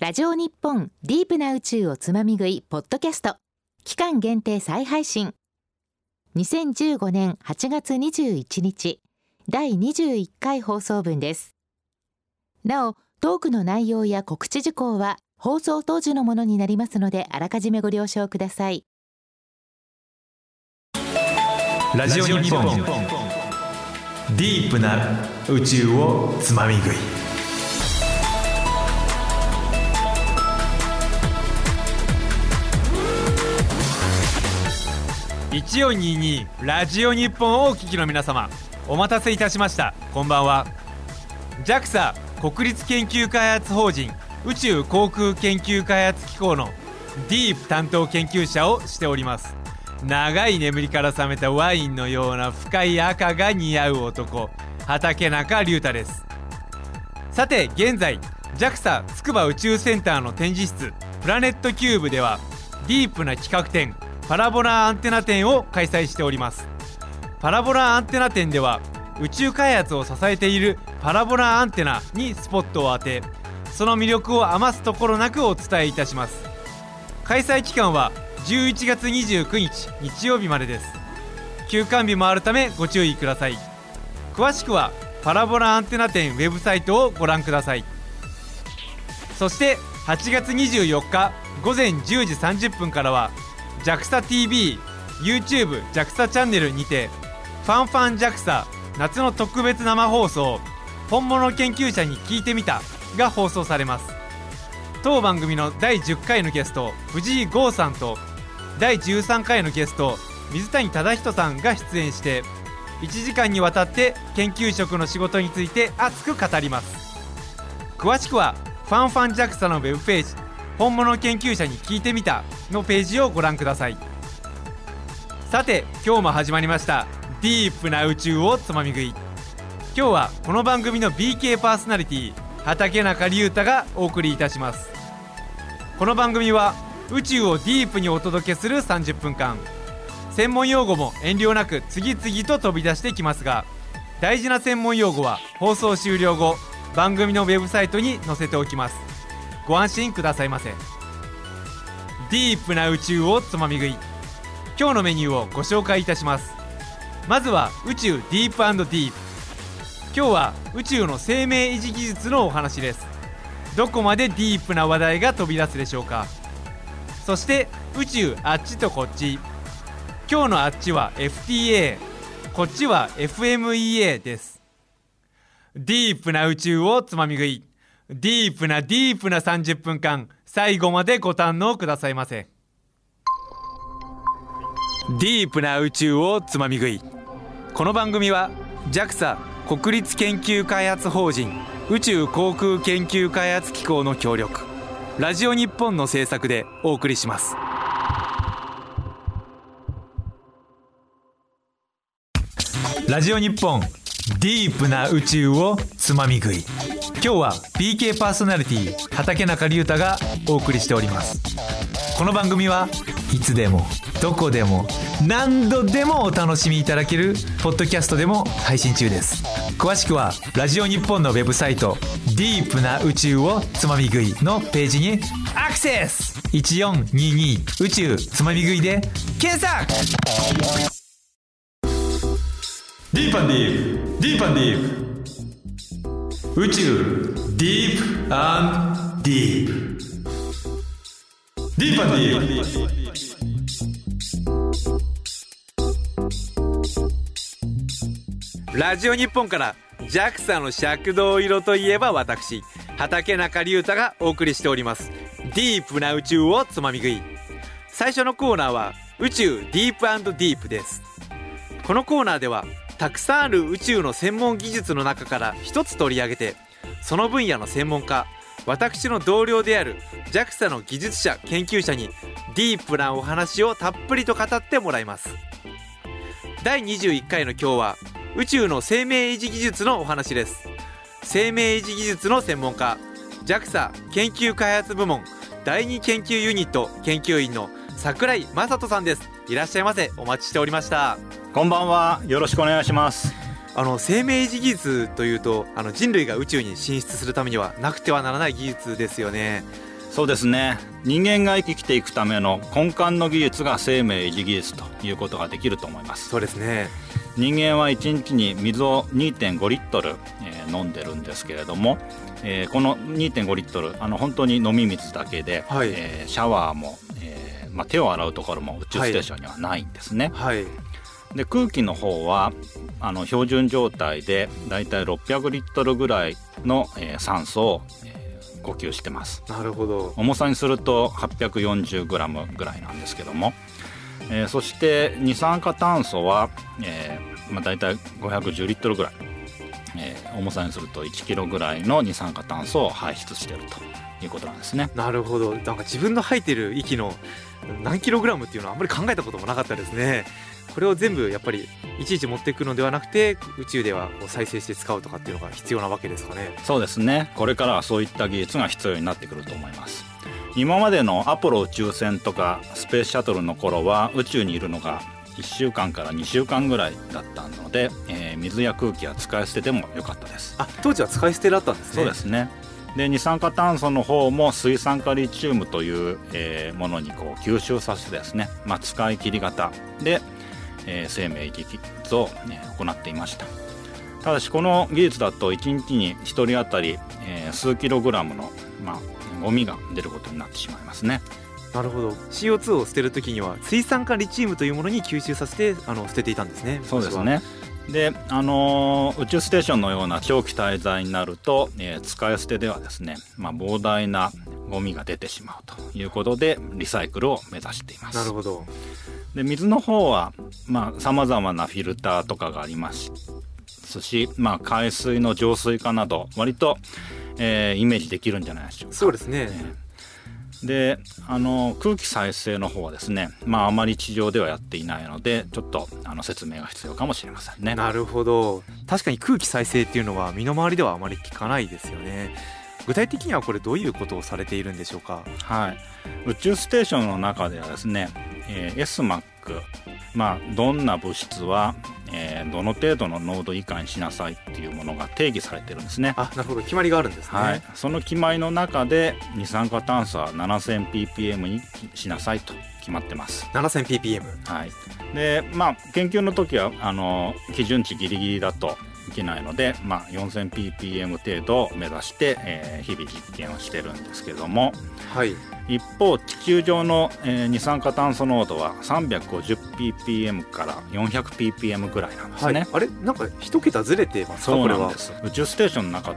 ラジオ日本ディープな宇宙をつまみ食いポッドキャスト。期間限定再配信。2015年8月21日第21回放送分です。なおトークの内容や告知事項は放送当時のものになりますのであらかじめご了承ください。ラジオ日本。ディープな宇宙をつまみ食い。1422ラジオ日本をお聞きの皆様お待たせいたしました。こんばんは。JAXA 国立研究開発法人宇宙航空研究開発機構のディープ担当研究者をしております。長い眠りから覚めたワインのような深い赤が似合う男畠中隆太です。さて現在 JAXA 筑波宇宙センターの展示室プラネットキューブではディープな企画展パラボラアンテナ展を開催しております。パラボラアンテナ展では宇宙開発を支えているパラボラアンテナにスポットを当てその魅力を余すところなくお伝えいたします。開催期間は11月29日日曜日までです。休館日もあるためご注意ください。詳しくはパラボラアンテナ展ウェブサイトをご覧ください。そして8月24日午前10時30分からは JAXATV、YouTube JAXA チャンネルにてファンファン JAXA 夏の特別生放送本物研究者に聞いてみたが放送されます。当番組の第10回のゲスト藤井剛さんと第13回のゲスト水谷忠人さんが出演して1時間にわたって研究職の仕事について熱く語ります。詳しくはファンファン JAXA のウェブページ本物研究者に聞いてみたのページをご覧ください。さて今日も始まりました。ディープな宇宙をつまみ食い。今日はこの番組の BK パーソナリティ畠中隆太がお送りいたします。この番組は宇宙をディープにお届けする30分間専門用語も遠慮なく次々と飛び出してきますが大事な専門用語は放送終了後番組のウェブサイトに載せておきます。ご安心くださいませ。ディープな宇宙をつまみ食い。今日のメニューをご紹介いたします。まずは宇宙ディープディープ。今日は宇宙の生命維持技術のお話です。どこまでディープな話題が飛び出すでしょうか。そして宇宙あっちとこっち。今日のあっちは FTA こっちは FMEA です。ディープな宇宙をつまみ食い。ディープなディープな30分間最後までご堪能くださいませ。ディープな宇宙をつまみ食い。この番組は JAXA 国立研究開発法人宇宙航空研究開発機構の協力。ラジオ日本の制作でお送りします。ラジオ日本ディープな宇宙をつまみ食い。今日は PK パーソナリティ畠中隆太がお送りしております。この番組はいつでもどこでも何度でもお楽しみいただけるポッドキャストでも配信中です。詳しくはラジオ日本のウェブサイト「ディープな宇宙をつまみ食い」のページにアクセス !1422 宇宙つまみ食いで検索!ディープディープ。ディープディープ。宇宙。ディープディープ。ディープディープ。ラジオ日本から JAXA の赤道色といえば私畠中隆太がお送りしております。ディープな宇宙をつまみ食い。最初のコーナーは宇宙ディープディープです。このコーナーではたくさんある宇宙の専門技術の中から一つ取り上げてその分野の専門家私の同僚である JAXA の技術者研究者にディープなお話をたっぷりと語ってもらいます。第21回の今日は宇宙の生命維持技術のお話です。生命維持技術の専門家 JAXA 研究開発部門第2研究ユニット研究員の桜井正人さんです。いらっしゃいませ。お待ちしておりました。こんばんは。よろしくお願いします。あの生命維持技術というとあの人類が宇宙に進出するためにはなくてはならない技術ですよね。そうですね。人間が生きていくための根幹の技術が生命維持技術ということができると思います。そうですね。人間は1日に水を2.5リットル、えー飲んでるんですけれども、えーこの2.5リットルあの本当に飲み水だけで、はい。えーシャワーも、えーまあ、手を洗うところも宇宙ステーションにはないんですね、はいで空気の方はあの標準状態でだいたい600リットルぐらいの、えー酸素を、えー呼吸してます。なるほど。重さにすると 840g ぐらいなんですけども、えーそして二酸化炭素は、えーまあ、大体510リットルぐらい、えー重さにすると 1kg ぐらいの二酸化炭素を排出しているということなんですね。なるほど。なんか自分の吐いてる息の何キログラムっていうのはあんまり考えたこともなかったですねこれを全部やっぱりいちいち持っていくのではなくて宇宙ではこう再生して使うとかっていうのが必要なわけですかね。そうですね。これからはそういった技術が必要になってくると思います。今までのアポロ宇宙船とかスペースシャトルの頃は宇宙にいるのが1週間から2週間ぐらいだったので、えー水や空気は使い捨てでもよかったです。あ当時は使い捨てだったんですね。そうですね。で二酸化炭素の方も水酸化リチウムという、えーものにこう吸収させてですね、まあ、使い切り型で、えー生命維持技術を、ね行っていました。ただしこの技術だと1日に1人当たり、えー数キログラムの、まあ、ゴミが出ることになってしまいますね。なるほど。CO2 を捨てるときには水酸化リチウムというものに吸収させてあの捨てていたんですね。そうですね。で、あのー宇宙ステーションのような長期滞在になると、えー使い捨てではですね、まあ、膨大なゴミが出てしまうということでリサイクルを目指しています。なるほどで水の方はさまざ、まなフィルターとかがありますし、まあ、海水の浄水化など割と、えーイメージできるんじゃないでしょうか。そうですね。であの空気再生の方はですね、まあ、あまり地上ではやっていないのでちょっとあの説明が必要かもしれませんね。なるほど。確かに空気再生っていうのは身の回りではあまり聞かないですよね。具体的にはこれどういうことをされているんでしょうか？はい、宇宙ステーションの中ではですね、えー SMAC、まあ、どんな物質は、えーどの程度の濃度以下にしなさいっていうものが定義されてるんですね。あなるほど。決まりがあるんですね、はい、その決まりの中で二酸化炭素は 7000ppm にしなさいと決まってます。7000ppm はい、でまあ研究の時はあの基準値ギリギリだといけないので、まあ、4000ppm 程度を目指して、えー日々実験をしてるんですけども。はい。一方地球上の、えー二酸化炭素濃度は 350ppm から 400ppm ぐらいなんですね。あれ？なんか一桁ずれてますか？そうなんです。宇宙ステーションの中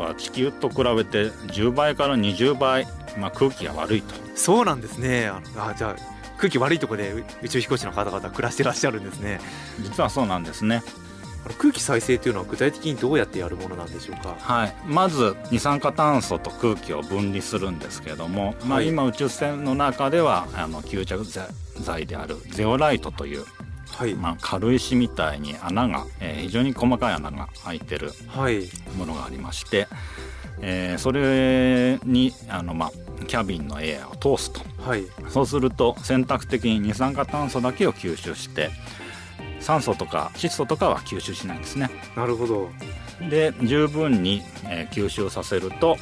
は地球と比べて10倍から20倍、まあ、空気が悪いと。そうなんですね。あのあじゃあ空気悪いところで宇宇宙飛行士の方々暮らしてらっしゃるんですね。実はそうなんですねあの空気再生っていうのは具体的にどうやってやるものなんでしょうか？はい、まず二酸化炭素と空気を分離するんですけども、まあ、はい今宇宙船の中ではあの吸着剤であるゼオライトという、はい、まあ、軽石みたいに穴が、えー非常に細かい穴が開いてるはい。ものがありまして、えーそれにあの、まあ、キャビンのエアを通すと。はい。そうすると選択的に二酸化炭素だけを吸収して酸素とか窒素とかは吸収しないんですね。なるほど。で十分に、えー吸収させると、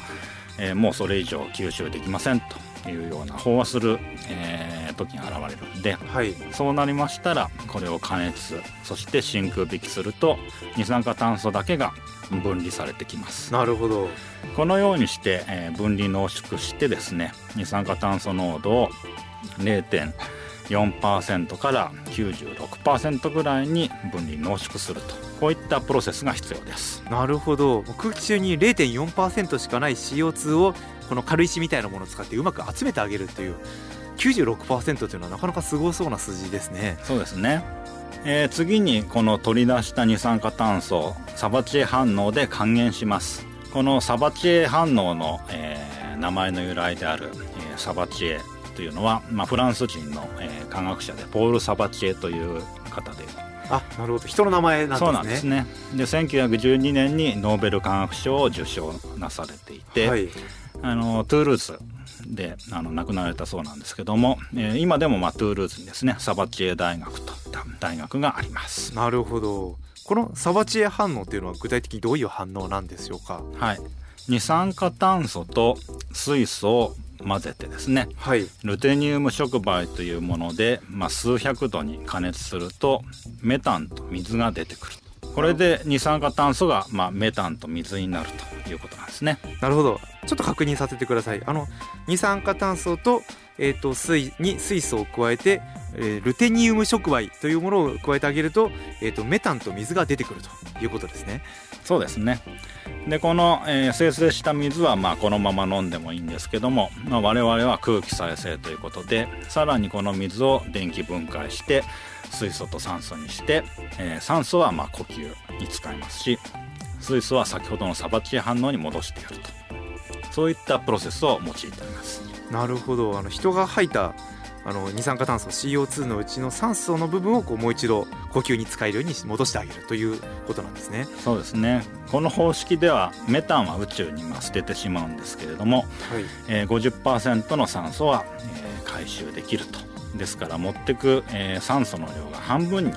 えーもうそれ以上吸収できませんというような飽和する、えー時が現れるんではい。そうなりましたらこれを加熱そして真空引きすると二酸化炭素だけが分離されてきます。なるほど。このようにして、えー分離濃縮してですね二酸化炭素濃度を0.4%から96%ぐらいに分離濃縮すると。こういったプロセスが必要です。なるほど。空気中に0.4%しかない CO2 をこの軽石みたいなものを使ってうまく集めてあげるという96%というのはなかなかすごそうな数字ですね。そうですね、えー次にこの取り出した二酸化炭素をサバチエ反応で還元します。このサバチエ反応の、えー名前の由来である、えーサバチエというのは、まあ、フランス人の、えー科学者でポール・サバチエという方で。あなるほど。人の名前なんですね。そうなんですね。で1912年にノーベル化学賞を受賞なされていて、はい。あのトゥールーズであの亡くなられたそうなんですけども、えー今でも、まあ、トゥールーズにですねサバチエ大学と大学があります。なるほど。このサバチエ反応っていうのは具体的にどういう反応なんでしょうか？はい、二酸化炭素と水素を混ぜてですねはい。ルテニウム触媒というもので、まあ、数百度に加熱するとメタンと水が出てくるこれで二酸化炭素が、まあ、メタンと水になるということなんですね。なるほど。ちょっと確認させてください。あの二酸化炭素と,、えー、と水に水素を加えて、えールテニウム触媒というものを加えてあげると,、えー、とメタンと水が出てくるということですね。そうですねでこの、えー生成した水はまあこのまま飲んでもいいんですけども、まあ、我々は空気再生ということでさらにこの水を電気分解して水素と酸素にして、えー酸素はまあ呼吸に使いますし水素は先ほどのサバチ反応に戻してやると。そういったプロセスを用いております。なるほど。あの人が吐いたあの二酸化炭素 CO2 のうちの酸素の部分をこうもう一度呼吸に使えるように戻してあげるということなんですね。そうですね。この方式ではメタンは宇宙にまあ捨ててしまうんですけれども、はい。えー50%の酸素は、えー回収できると。ですから持ってく、えー酸素の量が半分に、え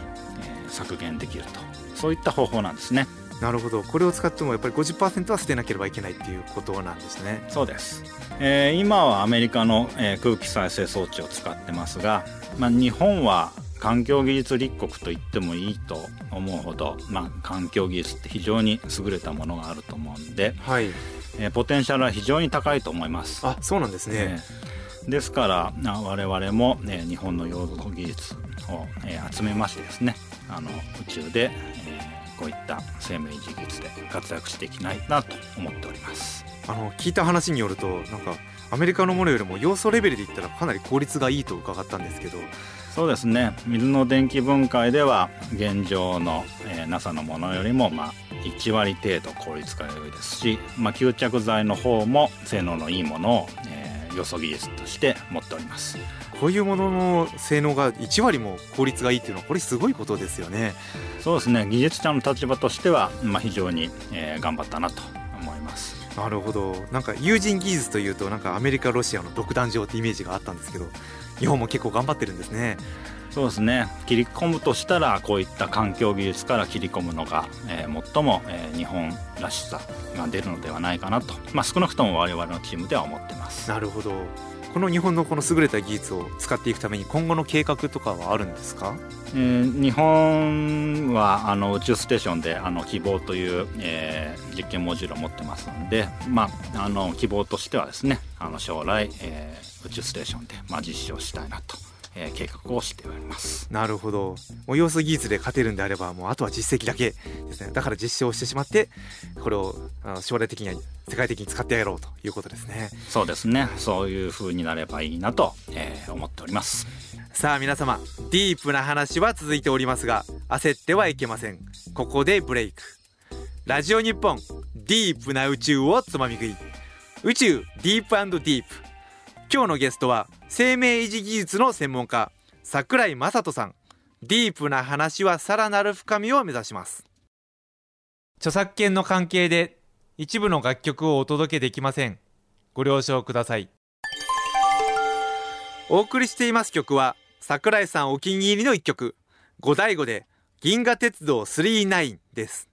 ー削減できると。そういった方法なんですねなるほど。これを使ってもやっぱり50%は捨てなければいけないっていうことなんですね。そうです、えー今はアメリカの、えー空気再生装置を使ってますが、まあ、日本は環境技術立国と言ってもいいと思うほど、まあ、環境技術って非常に優れたものがあると思うんで、はい。えーポテンシャルは非常に高いと思います。あそうなんですね、えーですからあ我々も、えー日本の養護技術を、えー集めましてですねあの宇宙で、えーこういった生命技術で活躍していきたいなと思っております。あの聞いた話によるとなんかアメリカのものよりも要素レベルで言ったらかなり効率がいいと伺ったんですけど。そうですね。水の電気分解では現状の、えー NASA のものよりも、まあ、1割程度効率が良いですし、まあ、吸着剤の方も性能のいいものを、えー予想技術として持っておりますこういうものの性能が1割も効率がいいっていうのはこれすごいことですよね。そうですね。技術者の立場としては、まあ、非常に、えー頑張ったなと思います。なるほど。なんか有人技術というとなんかアメリカロシアの独壇場ってイメージがあったんですけど日本も結構頑張ってるんですね。そうですね。切り込むとしたらこういった環境技術から切り込むのが、えー最も、えー日本らしさが出るのではないかなと、まあ、少なくとも我々のチームでは思ってます。なるほどこの日本のこの優れた技術を使っていくために今後の計画とかはあるんですか？えー日本はあの宇宙ステーションであの希望という、えー実験モジュールを持ってますんで、まあ、あの希望としてはですねあの将来、えー宇宙ステーションで、まあ、実証したいなと、えー計画をしております。なるほど。もう要素技術で勝てるんであればもうあとは実績だけ。ですね。だから実証してしまってこれを将来的には世界的に使ってやろうということですね。そうですね。そういう風になればいいなと、えー思っております。さあ皆様ディープな話は続いておりますが焦ってはいけません。ここでブレイク。ラジオ日本ディープな宇宙をつまみ食い。宇宙ディープディープ。今日のゲストは生命維持技術の専門家桜井正人さん。ディープな話はさらなる深みを目指します。著作権の関係で一部の楽曲をお届けできません。ご了承ください。お送りしています曲は桜井さんお気に入りの一曲。五醍醐で銀河鉄道39です。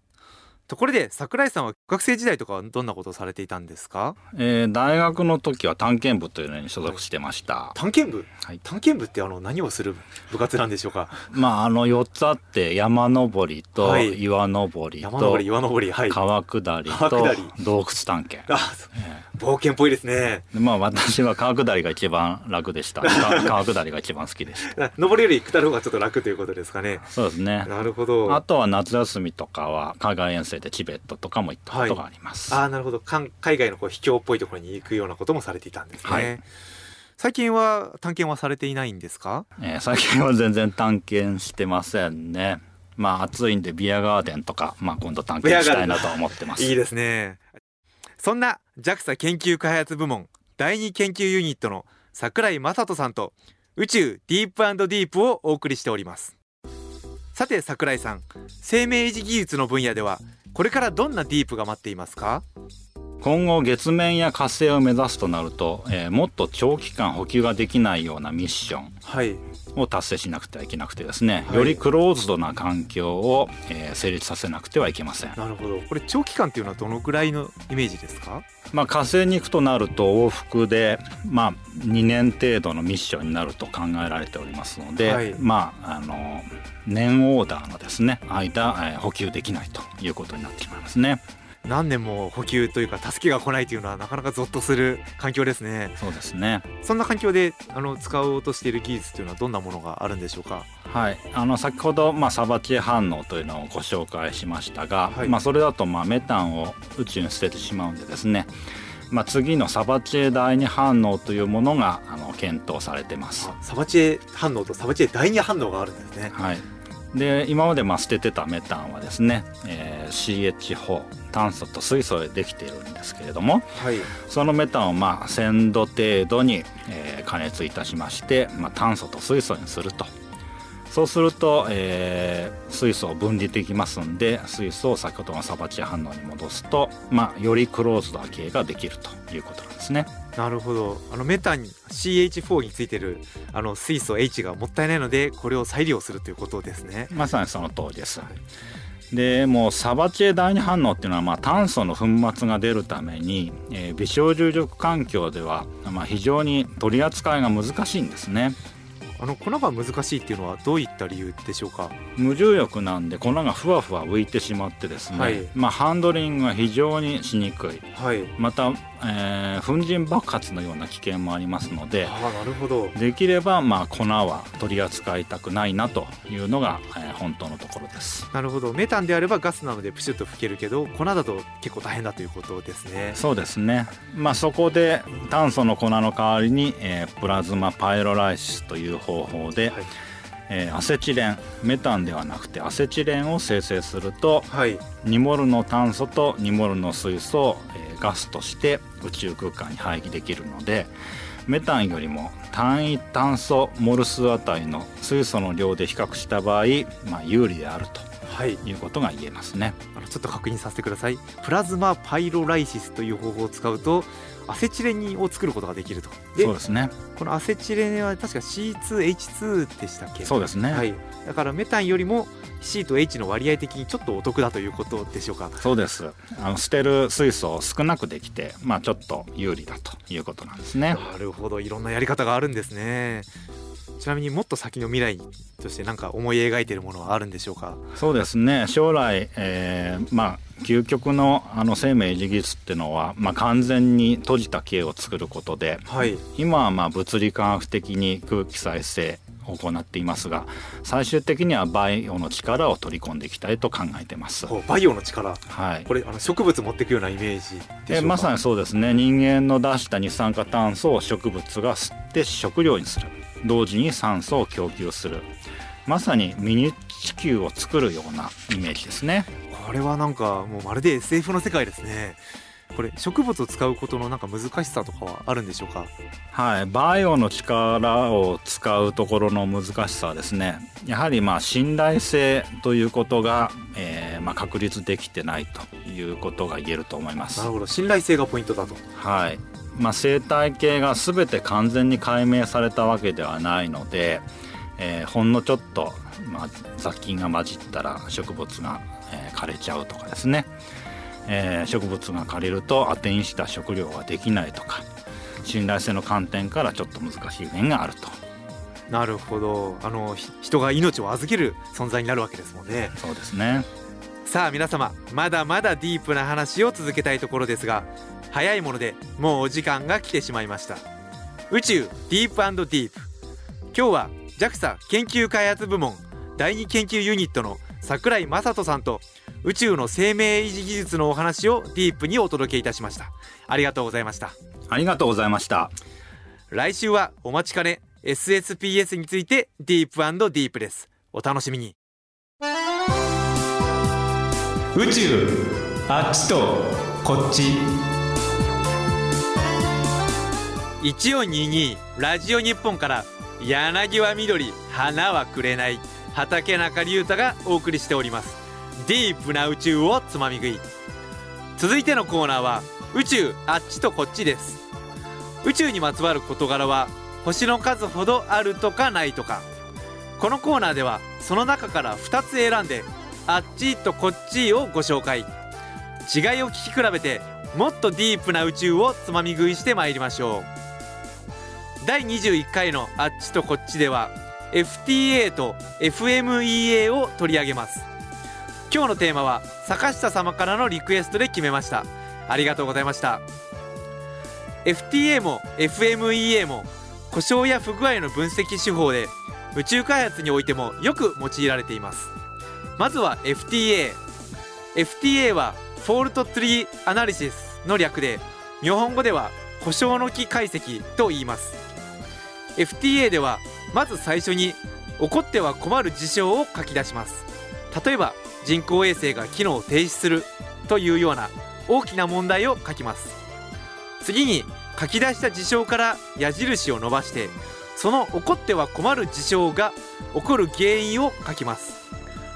ところで桜井さんは学生時代とかはどんなことをされていたんですか？えー大学の時は探検部というのに所属してました、探検部？はい。探検部ってあの何をする部活なんでしょうか？まああの4つあって山登りとはい。岩登りと山登り岩登りはい。川下りと洞窟探検。あそう。冒険っぽいですね。でまあ私は川下りが一番楽でした。か川下りが一番好きでし登りより下る方がちょっと楽ということですかね。そうですね。なるほど。あとは夏休みとかは海外遠征でチベットとかも行ったことがあります、ああなるほど。海外のこう秘境っぽいところに行くようなこともされていたんですね、はい。最近は探検はされていないんですか？えー最近は全然探検してませんね。まあ暑いんでビアガーデンとか、まあ、今度探検したいなと思ってます。いいですね。そんな JAXA 研究開発部門第二研究ユニットの桜井正人さんと宇宙ディープディープをお送りしております。さて桜井さん生命維持技術の分野ではこれからどんなディープが待っていますか？今後月面や火星を目指すとなると、えーもっと長期間補給ができないようなミッション。はいを達成しなくてはいけなくてですね、はいよりクローズドな環境を、えー成立させなくてはいけません、なるほど。これ長期間っていうのはどのぐらいのイメージですか？まあ、火星に行くとなると往復で、まあ、2年程度のミッションになると考えられておりますので、はい。まああの年オーダーのですね間、えー補給できないということになってしまいますね何年も補給というか助けが来ないというのはなかなかゾッとする環境ですね。そうですね。そんな環境であの使おうとしている技術というのはどんなものがあるんでしょうか？はい、あの先ほど、まあ、サバチエ反応というのをご紹介しましたが、はい。まあ、それだと、まあ、メタンを宇宙に捨ててしまうんでですね、まあ、次のサバチエ第二反応というものがあの検討されてます。サバチエ反応とサバチエ第二反応があるんですね。はい、で今までまあ捨ててたメタンはですね、えー CH4 炭素と水素でできているんですけれどもはい。そのメタンをまあ1000度程度に、えー加熱いたしまして、まあ、炭素と水素にすると。そうすると、えー水素を分離できますんで水素を先ほどのサバチエ反応に戻すと、まあ、よりクローズドな系ができるということなんですね。なるほど。あのメタンに CH4 についてるあの水素 H がもったいないのでこれを再利用するということですね。まさにその通りです。でもうサバチエ第二反応っていうのは、まあ、炭素の粉末が出るために、えー微小重力環境では、まあ、非常に取り扱いが難しいんですね。あの粉が難しいっていうのはどういった理由でしょうか？無重力なんで粉がふわふわ浮いてしまってですね、はい。まあ、ハンドリングが非常にしにくい。はい。また、えー粉塵爆発のような危険もありますのでああなるほど。できれば、まあ、粉は取り扱いたくないなというのが、えー本当のところです。なるほど。メタンであればガスなのでプシュッと吹けるけど粉だと結構大変だということですね。そうですね、まあ、そこで炭素の粉の代わりに、えープラズマパイロライシスという方法で、はいえーアセチレンメタンではなくてアセチレンを生成するとはい。2モルの炭素と2モルの水素を、えーガスとして宇宙空間に排気できるのでメタンよりも単位炭素モル数あたりの水素の量で比較した場合、まあ、有利であるはい。ということが言えますね。あのちょっと確認させてください。プラズマパイロライシスという方法を使うとアセチレンを作ることができると。でそうですね。このアセチレンは確か C2H2 でしたっけ？そうですね、はい。だからメタンよりも C と H の割合的にちょっとお得だということでしょうか。そうです。あの捨てる水素を少なくできて、まあ、ちょっと有利だということなんですね。なるほど。いろんなやり方があるんですねちなみにもっと先の未来として何か思い描いているものはあるんでしょうか？そうですね。将来、えーまあ究極のあの生命維持技術っていうのは、まあ、完全に閉じた系を作ることではい。今はまあ物理科学的に空気再生を行っていますが最終的にはバイオの力を取り込んでいきたいと考えてます。バイオの力。はい。これあの植物持っていくようなイメージでまさにそうですね。人間の出した二酸化炭素を植物が吸って食料にする同時に酸素を供給する。まさにミニ地球を作るようなイメージですね。これはなんかもうまるで SF の世界ですね。これ植物を使うことのなんか難しさとかはあるんでしょうか？はい。バイオの力を使うところの難しさはですね。やはりまあ信頼性ということが、えーまあ、確立できてないということが言えると思います。なるほど。信頼性がポイントだと。はいまあ、生態系が全て完全に解明されたわけではないので、えーほんのちょっと、まあ、雑菌が混じったら植物が、えー枯れちゃうとかですね、えー植物が枯れると当てにした食料ができないとか信頼性の観点からちょっと難しい面があると。なるほど。あのひ人が命を預ける存在になるわけですもんね。そうですね。さあ皆様まだまだディープな話を続けたいところですが早いものでもうお時間が来てしまいました。宇宙ディープディープ今日は JAXA 研究開発部門第二研究ユニットの桜井正人さんと宇宙の生命維持技術のお話をディープにお届けいたしました。ありがとうございました。ありがとうございました。来週はお待ちかね SSPS についてディープディープです。お楽しみに。宇宙あっちとこっち1422ラジオ日本から柳は緑花はくれない畑中龍太がお送りしております。ディープな宇宙をつまみ食い。続いてのコーナーは宇宙あっちとこっちです。宇宙にまつわる事柄は星の数ほどあるとかないとか。このコーナーではその中から2つ選んであっちとこっちをご紹介。違いを聞き比べてもっとディープな宇宙をつまみ食いしてまいりましょう。第21回のあっちとこっちでは FTA と FMEA を取り上げます。今日のテーマは坂下様からのリクエストで決めました。ありがとうございました。FTA も FMEA も故障や不具合の分析手法で宇宙開発においてもよく用いられています。まずは FTA FTA は Fault Tree Analysis の略で日本語では故障の木解析と言います。FTA ではまず最初に起こっては困る事象を書き出します。例えば人工衛星が機能を停止するというような大きな問題を書きます。次に書き出した事象から矢印を伸ばしてその起こっては困る事象が起こる原因を書きます。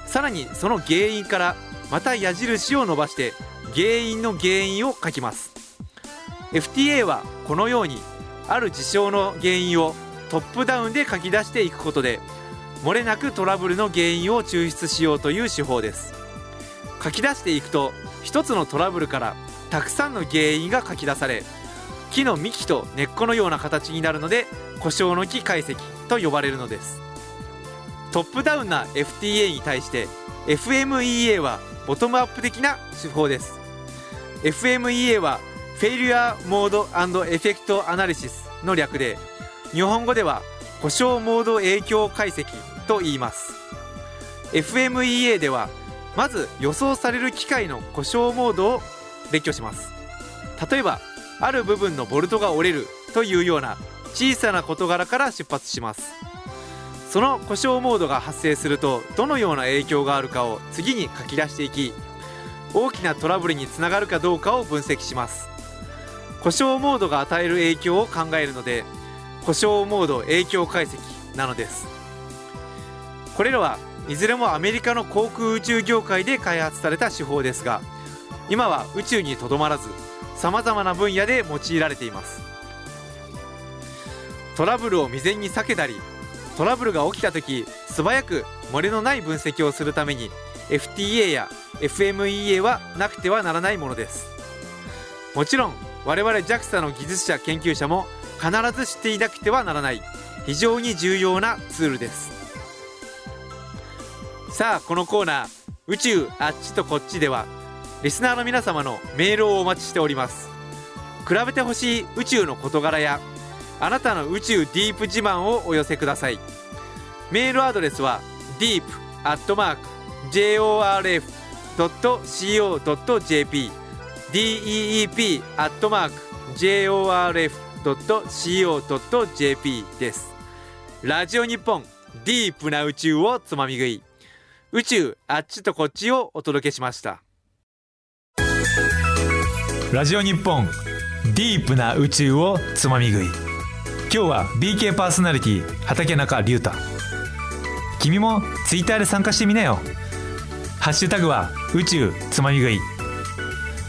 さらにその原因からまた矢印を伸ばして原因の原因を書きます。FTA はこのようにある事象の原因をトップダウンで書き出していくことで漏れなくトラブルの原因を抽出しようという手法です。書き出していくと一つのトラブルからたくさんの原因が書き出され木の幹と根っこのような形になるので故障の木解析と呼ばれるのです。トップダウンな FTA に対して FMEA はボトムアップ的な手法です。FMEA は Failure Mode and Effect Analysis の略で日本語では故障モード影響解析と言います。FMEA ではまず予想される機械の故障モードを列挙します。例えばある部分のボルトが折れるというような小さな事柄から出発します。その故障モードが発生するとどのような影響があるかを次に書き出していき大きなトラブルにつながるかどうかを分析します。故障モードが与える影響を考えるので故障モード影響解析なのです。これらはいずれもアメリカの航空宇宙業界で開発された手法ですが今は宇宙にとどまらずさまざまな分野で用いられています。トラブルを未然に避けたりトラブルが起きた時素早く漏れのない分析をするために FTA や FMEA はなくてはならないものです。もちろん我々 JAXA の技術者研究者も必ず知っていなくてはならない。非常に重要なツールです。さあこのコーナー宇宙あっちとこっちではリスナーの皆様のメールをお待ちしております。比べてほしい宇宙の事柄やあなたの宇宙ディープ自慢をお寄せください。メールアドレスは deep.jorf.co.jp deep.jorf.co.jp です。ラジオ日本ディープな宇宙をつまみ食い。宇宙あっちとこっちをお届けしました。ラジオ日本ディープな宇宙をつまみ食い。今日は BK パーソナリティ畠中隆太。君もツイッターで参加してみなよ。ハッシュタグは宇宙つまみ食い。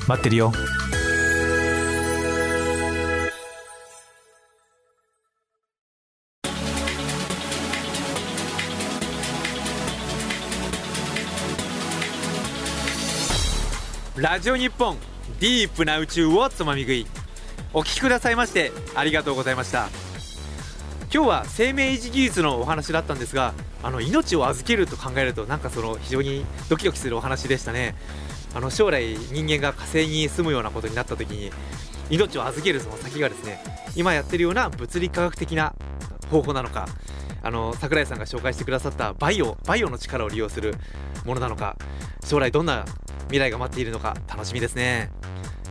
待ってるよ。ラジオ日本ディープな宇宙をつまみ食い。お聞きくださいましてありがとうございました。今日は生命維持技術のお話だったんですがあの命を預けると考えるとなんかその非常にドキドキするお話でしたね。あの将来人間が火星に住むようなことになった時に命を預けるその先がですね今やってるような物理科学的な方法なのかあの桜井さんが紹介してくださったバイオバイオの力を利用するものなのか将来どんな未来が待っているのか楽しみですね。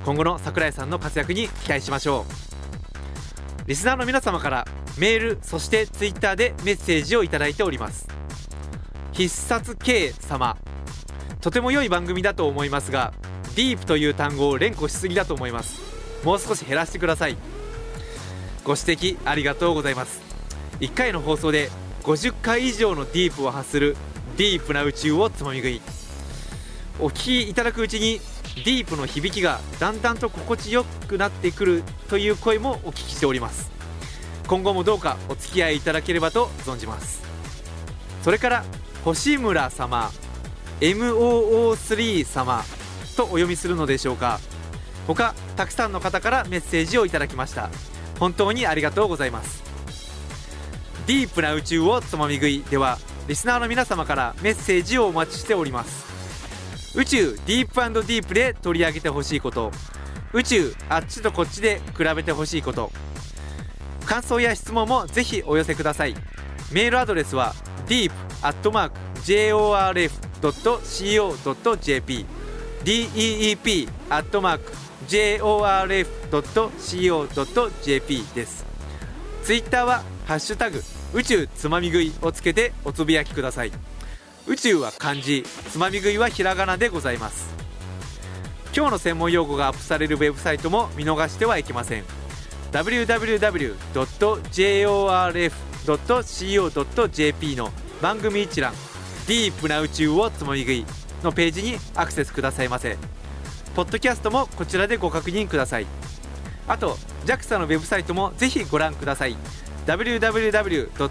今後の桜井さんの活躍に期待しましょう。リスナーの皆様からメールそしてツイッターでメッセージをいただいております。必殺 K 様。とても良い番組だと思いますがディープという単語を連呼しすぎだと思います。もう少し減らしてください。ご指摘ありがとうございます。1回の放送で50回以上のディープを発するディープな宇宙をつまみ食い。お聞きいただくうちにディープの響きがだんだんと心地よくなってくるという声もお聞きしております。今後もどうかお付き合いいただければと存じます。それから星村様 MOO3 様とお読みするのでしょうか。他たくさんの方からメッセージをいただきました。本当にありがとうございます。ディープな宇宙をつまみ食い。ではリスナーの皆様からメッセージをお待ちしております。宇宙ディープディープで取り上げてほしいこと。宇宙あっちとこっちで比べてほしいこと。感想や質問もぜひお寄せください。メールアドレスは deep.jorf.co.jp deep.jorf.co.jp です。ツイッターは「ハッシュタグ宇宙つまみ食い」をつけておつぶやきください。宇宙は漢字。つまみ食いはひらがなでございます。今日の専門用語がアップされるウェブサイトも見逃してはいけません。www.jorf.co.jp の番組一覧「ディープな宇宙をつまみ食い」のページにアクセスくださいませ。ポッドキャストもこちらでご確認ください。あと JAXA のウェブサイトもぜひご覧ください。www.jaxa.jp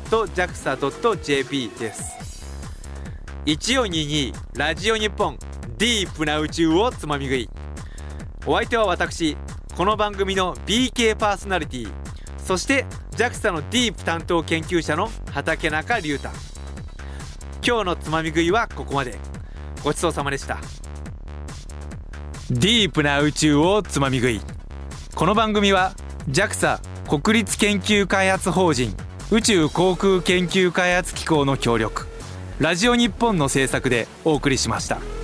です。1422ラジオ日本ディープな宇宙をつまみ食い。お相手は私この番組の BK パーソナリティそして JAXA のディープ担当研究者の畠中隆太。今日のつまみ食いはここまで。ごちそうさまでした。ディープな宇宙をつまみ食い。この番組は JAXA 国立研究開発法人宇宙航空研究開発機構の協力ラジオ日本の制作でお送りしました。